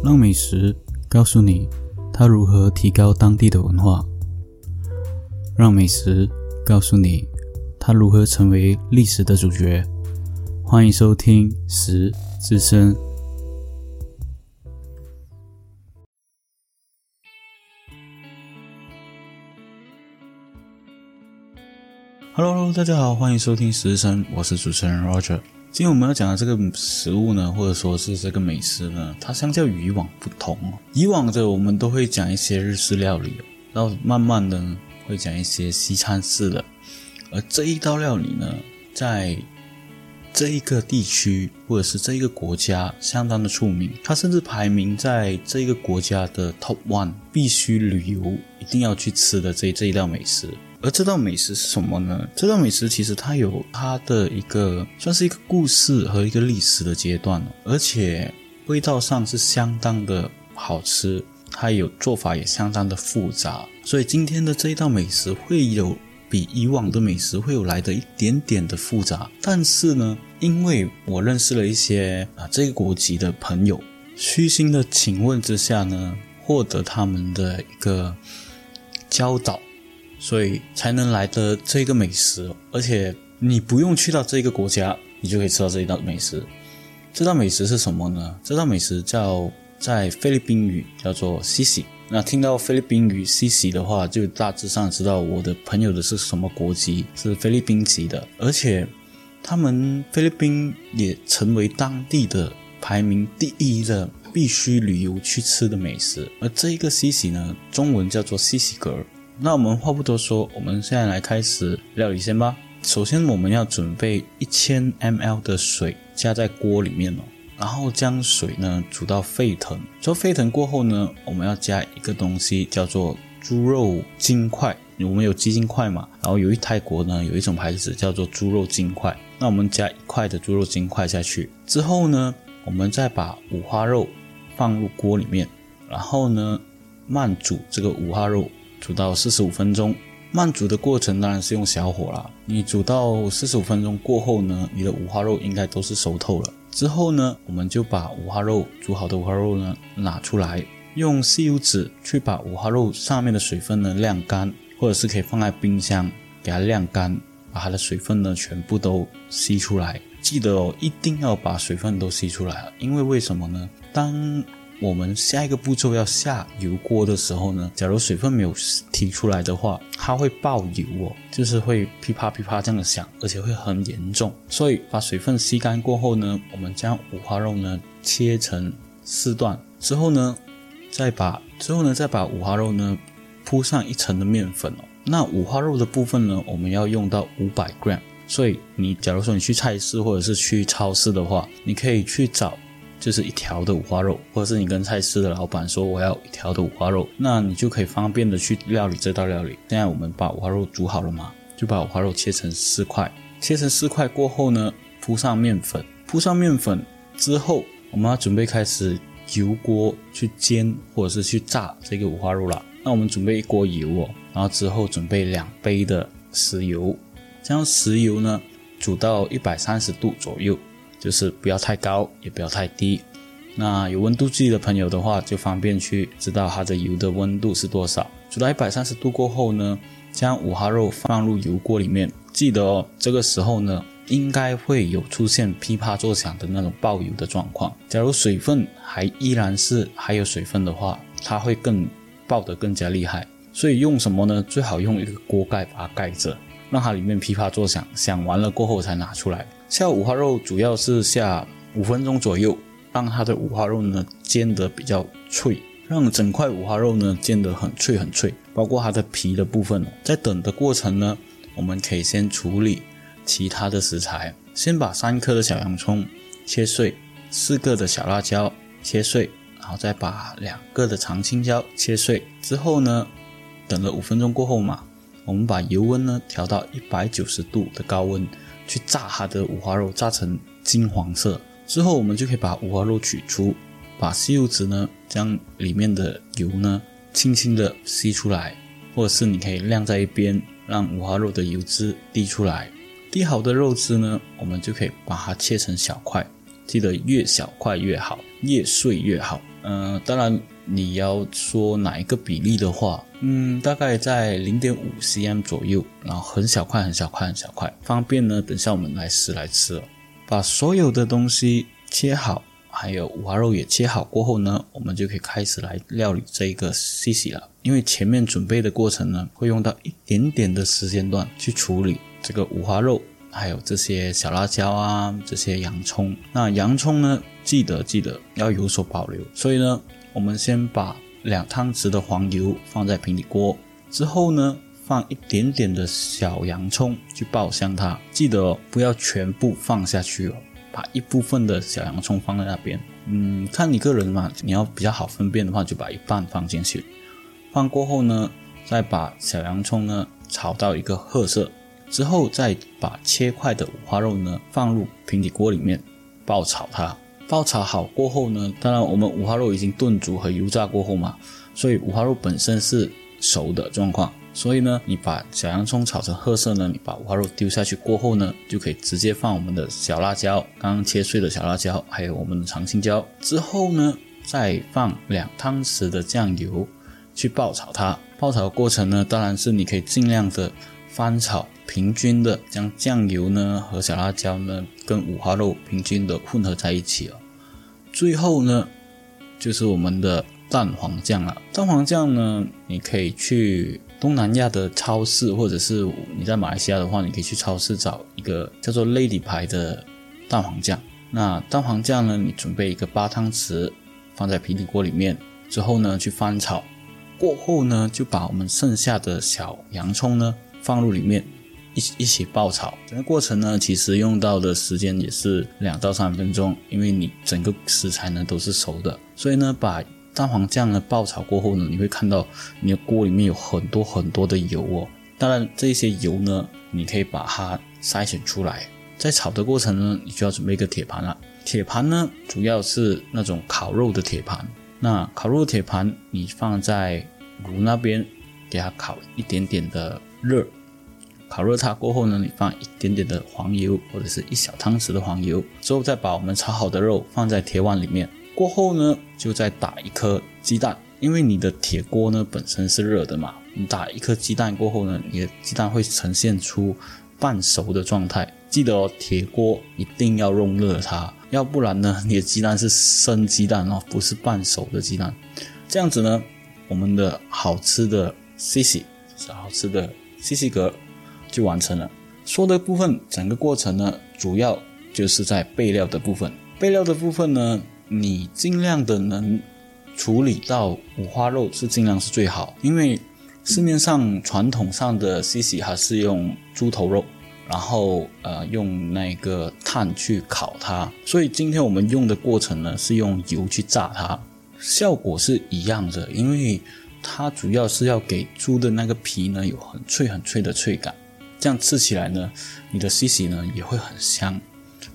让美食告诉你它如何提高当地的文化，让美食告诉你它如何成为历史的主角。欢迎收听《食之声》。Hello，大家好，欢迎收听《食之声》，我是主持人 Roger。今天我们要讲的这个食物呢，或者说是这个美食呢，它相较于以往不同。以往的我们都会讲一些日式料理，然后慢慢的会讲一些西餐式的。而这一道料理呢，在这一个地区或者是这一个国家相当的出名，它甚至排名在这一个国家的 Top One，必须旅游一定要去吃的这这一道美食。而这道美食是什么呢？这道美食其实它有它的一个算是一个故事和一个历史的阶段，而且味道上是相当的好吃，它有做法也相当的复杂，所以今天的这一道美食会有比以往的美食会有来的一点点的复杂，但是呢，因为我认识了一些啊这个国籍的朋友，虚心的请问之下呢，获得他们的一个教导。所以才能来的这个美食，而且你不用去到这个国家，你就可以吃到这一道美食。这道美食是什么呢？这道美食叫在菲律宾语叫做西西。那听到菲律宾语西西的话，就大致上知道我的朋友的是什么国籍，是菲律宾籍的。而且他们菲律宾也成为当地的排名第一的必须旅游去吃的美食。而这一个西西呢，中文叫做西西格。那我们话不多说，我们现在来开始料理先吧。首先，我们要准备一千 mL 的水加在锅里面哦，然后将水呢煮到沸腾。煮沸腾过后呢，我们要加一个东西叫做猪肉筋块。我们有鸡筋块嘛？然后由于泰国呢有一种牌子叫做猪肉筋块，那我们加一块的猪肉筋块下去之后呢，我们再把五花肉放入锅里面，然后呢慢煮这个五花肉。煮到四十五分钟，慢煮的过程当然是用小火啦。你煮到四十五分钟过后呢，你的五花肉应该都是熟透了。之后呢，我们就把五花肉煮好的五花肉呢拿出来，用吸油纸去把五花肉上面的水分呢晾干，或者是可以放在冰箱给它晾干，把它的水分呢全部都吸出来。记得哦，一定要把水分都吸出来，因为为什么呢？当我们下一个步骤要下油锅的时候呢，假如水分没有提出来的话，它会爆油哦，就是会噼啪噼啪这样响，而且会很严重。所以把水分吸干过后呢，我们将五花肉呢切成四段之后呢，再把之后呢再把五花肉呢铺上一层的面粉哦。那五花肉的部分呢，我们要用到五百 gram。所以你假如说你去菜市或者是去超市的话，你可以去找。就是一条的五花肉，或者是你跟菜市的老板说我要一条的五花肉，那你就可以方便的去料理这道料理。现在我们把五花肉煮好了嘛，就把五花肉切成四块，切成四块过后呢，铺上面粉，铺上面粉之后，我们要准备开始油锅去煎或者是去炸这个五花肉了。那我们准备一锅油哦，然后之后准备两杯的食油，将食油呢煮到一百三十度左右。就是不要太高，也不要太低。那有温度计的朋友的话，就方便去知道它的油的温度是多少。煮到一百三十度过后呢，将五花肉放入油锅里面。记得哦，这个时候呢，应该会有出现噼啪作响的那种爆油的状况。假如水分还依然是还有水分的话，它会更爆得更加厉害。所以用什么呢？最好用一个锅盖把它盖着，让它里面噼啪作响，响完了过后才拿出来。下五花肉主要是下五分钟左右，让它的五花肉呢煎得比较脆，让整块五花肉呢煎得很脆很脆，包括它的皮的部分。在等的过程呢，我们可以先处理其他的食材，先把三颗的小洋葱切碎，四个的小辣椒切碎，然后再把两个的长青椒切碎。之后呢，等了五分钟过后嘛，我们把油温呢调到一百九十度的高温。去炸它的五花肉，炸成金黄色之后，我们就可以把五花肉取出，把吸油纸呢将里面的油呢轻轻的吸出来，或者是你可以晾在一边，让五花肉的油脂滴出来。滴好的肉汁呢，我们就可以把它切成小块，记得越小块越好，越碎越好。嗯，当然你要说哪一个比例的话，嗯，大概在零点五 cm 左右，然后很小块很小块很小块，方便呢。等下我们来撕来吃。把所有的东西切好，还有五花肉也切好过后呢，我们就可以开始来料理这一个西西了。因为前面准备的过程呢，会用到一点点的时间段去处理这个五花肉。还有这些小辣椒啊，这些洋葱。那洋葱呢，记得记得要有所保留。所以呢，我们先把两汤匙的黄油放在平底锅，之后呢，放一点点的小洋葱去爆香它。记得，不要全部放下去哦，把一部分的小洋葱放在那边。嗯，看你个人嘛，你要比较好分辨的话，就把一半放进去。放过后呢，再把小洋葱呢炒到一个褐色。之后再把切块的五花肉呢放入平底锅里面爆炒它，爆炒好过后呢，当然我们五花肉已经炖煮和油炸过后嘛，所以五花肉本身是熟的状况。所以呢，你把小洋葱炒成褐色呢，你把五花肉丢下去过后呢，就可以直接放我们的小辣椒，刚刚切碎的小辣椒，还有我们的长青椒。之后呢，再放两汤匙的酱油去爆炒它。爆炒的过程呢，当然是你可以尽量的翻炒。平均的将酱油呢和小辣椒呢跟五花肉平均的混合在一起了。最后呢就是我们的蛋黄酱了。蛋黄酱呢，你可以去东南亚的超市，或者是你在马来西亚的话，你可以去超市找一个叫做 Lady 牌的蛋黄酱。那蛋黄酱呢，你准备一个八汤匙放在平底锅里面，之后呢去翻炒，过后呢就把我们剩下的小洋葱呢放入里面。一一起爆炒，整个过程呢，其实用到的时间也是两到三分钟，因为你整个食材呢都是熟的，所以呢，把蛋黄酱呢爆炒过后呢，你会看到你的锅里面有很多很多的油哦。当然，这些油呢，你可以把它筛选出来。在炒的过程呢，你就要准备一个铁盘了。铁盘呢，主要是那种烤肉的铁盘。那烤肉铁盘，你放在炉那边，给它烤一点点的热。烤热它过后呢，你放一点点的黄油或者是一小汤匙的黄油，之后再把我们炒好的肉放在铁碗里面。过后呢，就再打一颗鸡蛋，因为你的铁锅呢本身是热的嘛。你打一颗鸡蛋过后呢，你的鸡蛋会呈现出半熟的状态。记得哦，铁锅一定要用热它，要不然呢，你的鸡蛋是生鸡蛋哦，不是半熟的鸡蛋。这样子呢，我们的好吃的西西是好吃的西西格。就完成了。说的部分，整个过程呢，主要就是在备料的部分。备料的部分呢，你尽量的能处理到五花肉是尽量是最好，因为市面上传统上的西西还是用猪头肉，然后呃用那个炭去烤它，所以今天我们用的过程呢是用油去炸它，效果是一样的，因为它主要是要给猪的那个皮呢有很脆很脆的脆感。这样吃起来呢，你的西西呢也会很香，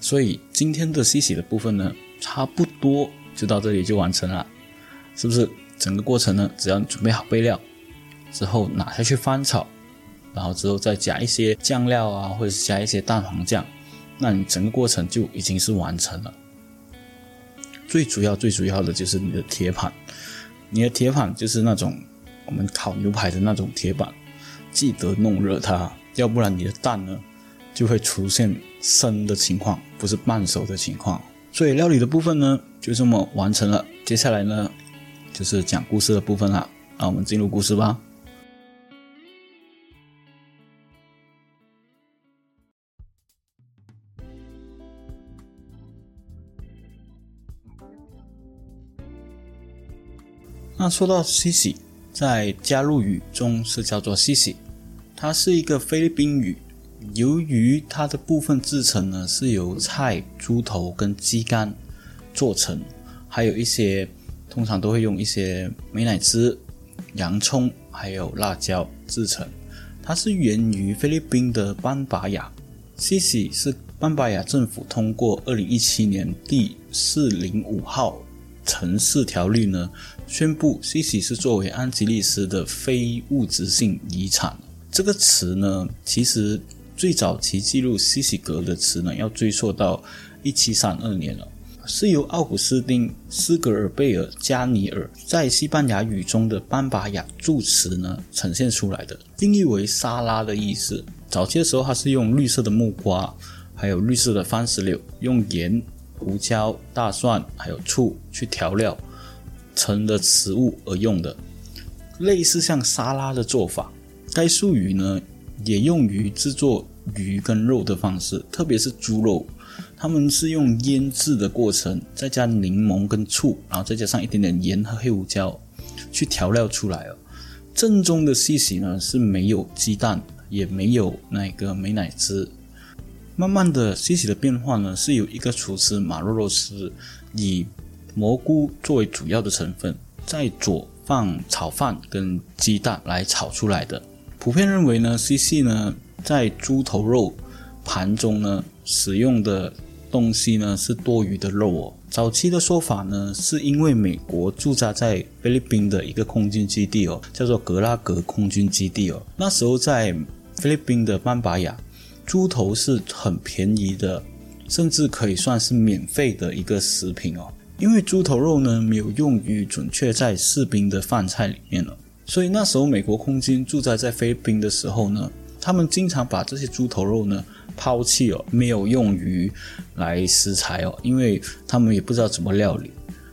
所以今天的西西的部分呢，差不多就到这里就完成了，是不是？整个过程呢，只要你准备好备料之后拿下去翻炒，然后之后再加一些酱料啊，或者是加一些蛋黄酱，那你整个过程就已经是完成了。最主要最主要的就是你的铁盘，你的铁板就是那种我们烤牛排的那种铁板，记得弄热它。要不然你的蛋呢，就会出现生的情况，不是半熟的情况。所以料理的部分呢，就这么完成了。接下来呢，就是讲故事的部分了。那我们进入故事吧。那说到西西，在加入语中是叫做西西。它是一个菲律宾语，由于它的部分制成呢是由菜、猪头跟鸡肝做成，还有一些通常都会用一些美乃滋、洋葱还有辣椒制成。它是源于菲律宾的班巴雅，西西是班巴雅政府通过二零一七年第四零五号城市条例呢，宣布西西是作为安吉利斯的非物质性遗产。这个词呢，其实最早期记录西西格的词呢，要追溯到一七三二年了。是由奥古斯丁·斯格尔贝尔加尼尔在西班牙语中的班巴雅助词呢呈现出来的，定义为沙拉的意思。早期的时候，它是用绿色的木瓜，还有绿色的番石榴，用盐、胡椒、大蒜还有醋去调料成的食物而用的，类似像沙拉的做法。该术语呢也用于制作鱼跟肉的方式，特别是猪肉。他们是用腌制的过程，再加柠檬跟醋，然后再加上一点点盐和黑胡椒去调料出来哦。正宗的西西呢是没有鸡蛋，也没有那个美乃滋。慢慢的，西西的变化呢是由一个厨师马洛洛斯以蘑菇作为主要的成分，在佐放炒饭跟鸡蛋来炒出来的。普遍认为呢，西西呢在猪头肉盘中呢。使用的东西呢是多余的肉哦。早期的说法呢，是因为美国驻扎在菲律宾的一个空军基地哦，叫做格拉格空军基地哦。那时候在菲律宾的班巴亚，猪头是很便宜的，甚至可以算是免费的一个食品哦。因为猪头肉呢没有用于准确在士兵的饭菜里面了，所以那时候美国空军驻扎在菲律宾的时候呢，他们经常把这些猪头肉呢。抛弃哦，没有用于来食材哦，因为他们也不知道怎么料理。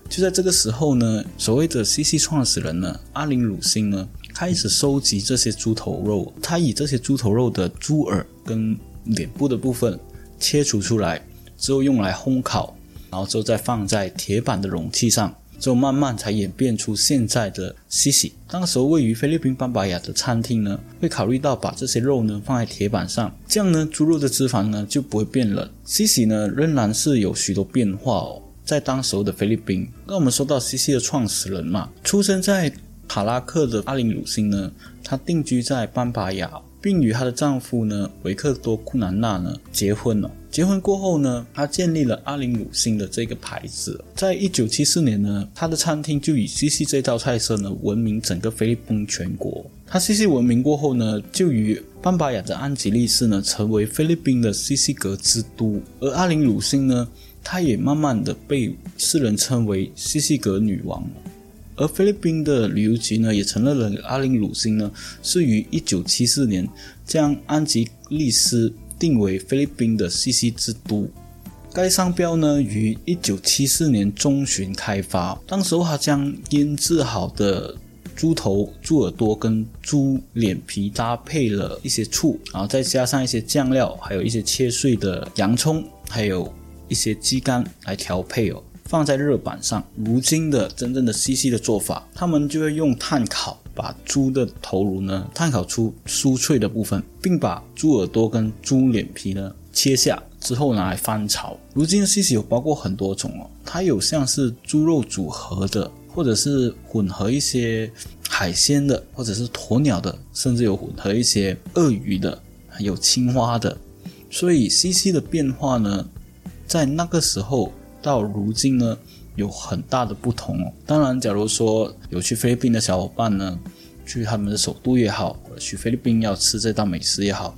就在这个时候呢，所谓的西西创始人呢，阿林鲁辛呢，开始收集这些猪头肉。他以这些猪头肉的猪耳跟脸部的部分切除出来之后，用来烘烤，然后之后再放在铁板的容器上。之后慢慢才演变出现在的西西。当时位于菲律宾班巴亚的餐厅呢，会考虑到把这些肉呢放在铁板上，这样呢猪肉的脂肪呢就不会变冷。西西呢仍然是有许多变化哦，在当时候的菲律宾。那我们说到西西的创始人嘛，出生在卡拉克的阿林鲁辛呢，他定居在班巴雅。并与她的丈夫呢维克多库南纳呢结婚了。结婚过后呢，她建立了阿林鲁辛的这个牌子。在一九七四年呢，她的餐厅就以西西这道菜色呢闻名整个菲律宾全国。她西西闻名过后呢，就与班巴雅的安吉利斯呢成为菲律宾的西西格之都。而阿林鲁辛呢，她也慢慢的被世人称为西西格女王。而菲律宾的旅游局呢，也承认了阿林鲁星呢是于一九七四年将安吉丽斯定为菲律宾的西西之都。该商标呢于一九七四年中旬开发，当时他将腌制好的猪头、猪耳朵跟猪脸皮搭配了一些醋，然后再加上一些酱料，还有一些切碎的洋葱，还有一些鸡肝来调配哦。放在热板上。如今的真正的西西的做法，他们就会用炭烤把猪的头颅呢炭烤出酥脆的部分，并把猪耳朵跟猪脸皮呢切下之后拿来翻炒。如今的西西有包括很多种哦，它有像是猪肉组合的，或者是混合一些海鲜的，或者是鸵鸟的，甚至有混合一些鳄鱼的，还有青蛙的。所以西西的变化呢，在那个时候。到如今呢，有很大的不同哦。当然，假如说有去菲律宾的小伙伴呢，去他们的首都也好，去菲律宾要吃这道美食也好，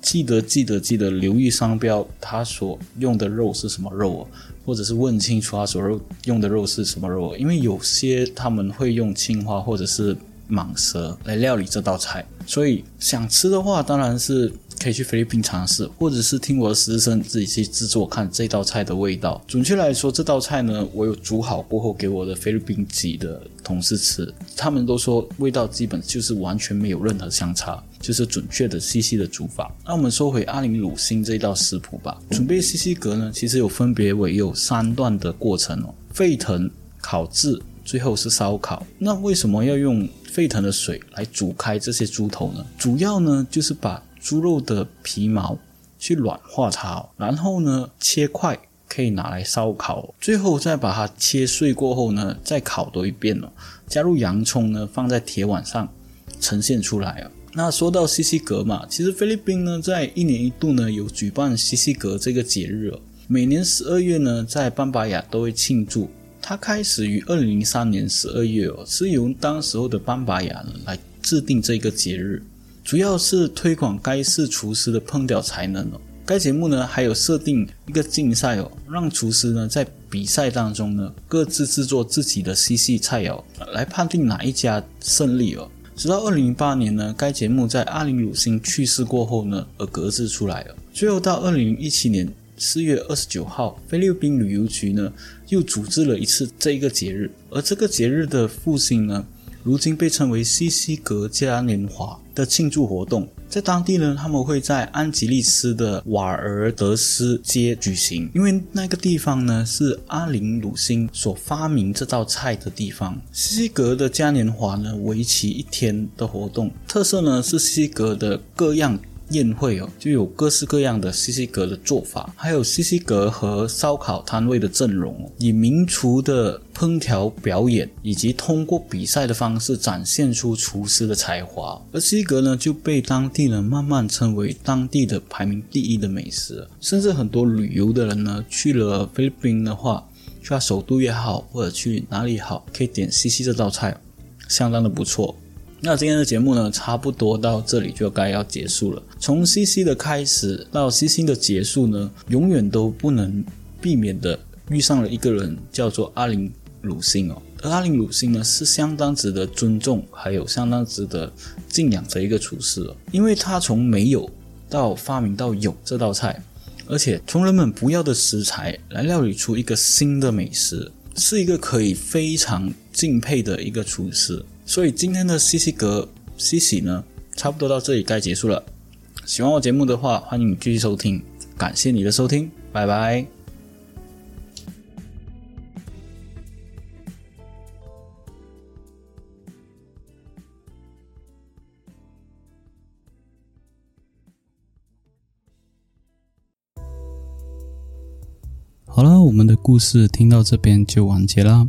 记得记得记得留意商标，他所用的肉是什么肉哦，或者是问清楚他所肉用的肉是什么肉，因为有些他们会用青花或者是蟒蛇来料理这道菜，所以想吃的话，当然是。可以去菲律宾尝试，或者是听我的师生自己去制作，看这道菜的味道。准确来说，这道菜呢，我有煮好过后给我的菲律宾籍的同事吃，他们都说味道基本就是完全没有任何相差，就是准确的西西的煮法。那我们说回阿林鲁辛这一道食谱吧。准备西西格呢，其实有分别为有三段的过程哦：沸腾、烤制，最后是烧烤。那为什么要用沸腾的水来煮开这些猪头呢？主要呢就是把猪肉的皮毛去软化它，然后呢切块可以拿来烧烤，最后再把它切碎过后呢再烤多一遍哦。加入洋葱呢放在铁碗上呈现出来啊。那说到西西格嘛，其实菲律宾呢在一年一度呢有举办西西格这个节日哦，每年十二月呢在班巴亚都会庆祝。它开始于二零零三年十二月哦，是由当时候的班巴亚呢来制定这个节日。主要是推广该市厨师的烹调才能哦。该节目呢还有设定一个竞赛哦，让厨师呢在比赛当中呢，各自制作自己的西西菜肴，来判定哪一家胜利哦。直到二零零八年呢，该节目在阿林鲁星去世过后呢，而搁置出来了。最后到二零一七年四月二十九号，菲律宾旅游局呢又组织了一次这个节日，而这个节日的复兴呢，如今被称为西西格嘉年华的庆祝活动。在当地呢，他们会在安吉利斯的瓦尔德斯街举行，因为那个地方呢是阿林鲁辛所发明这道菜的地方。西格的嘉年华呢，为期一天的活动，特色呢是西格的各样。宴会哦，就有各式各样的西西格的做法，还有西西格和烧烤摊位的阵容，以名厨的烹调表演，以及通过比赛的方式展现出厨师的才华。而西格呢，就被当地人慢慢称为当地的排名第一的美食，甚至很多旅游的人呢，去了菲律宾的话，去他首都也好，或者去哪里好，可以点西西这道菜，相当的不错。那今天的节目呢，差不多到这里就该要结束了。从 C C 的开始到 C C 的结束呢，永远都不能避免的遇上了一个人，叫做阿林鲁星哦。而阿林鲁星呢，是相当值得尊重，还有相当值得敬仰的一个厨师哦。因为他从没有到发明到有这道菜，而且从人们不要的食材来料理出一个新的美食，是一个可以非常敬佩的一个厨师。所以今天的西西格西西呢，差不多到这里该结束了。喜欢我节目的话，欢迎你继续收听。感谢你的收听，拜拜。好了，我们的故事听到这边就完结啦。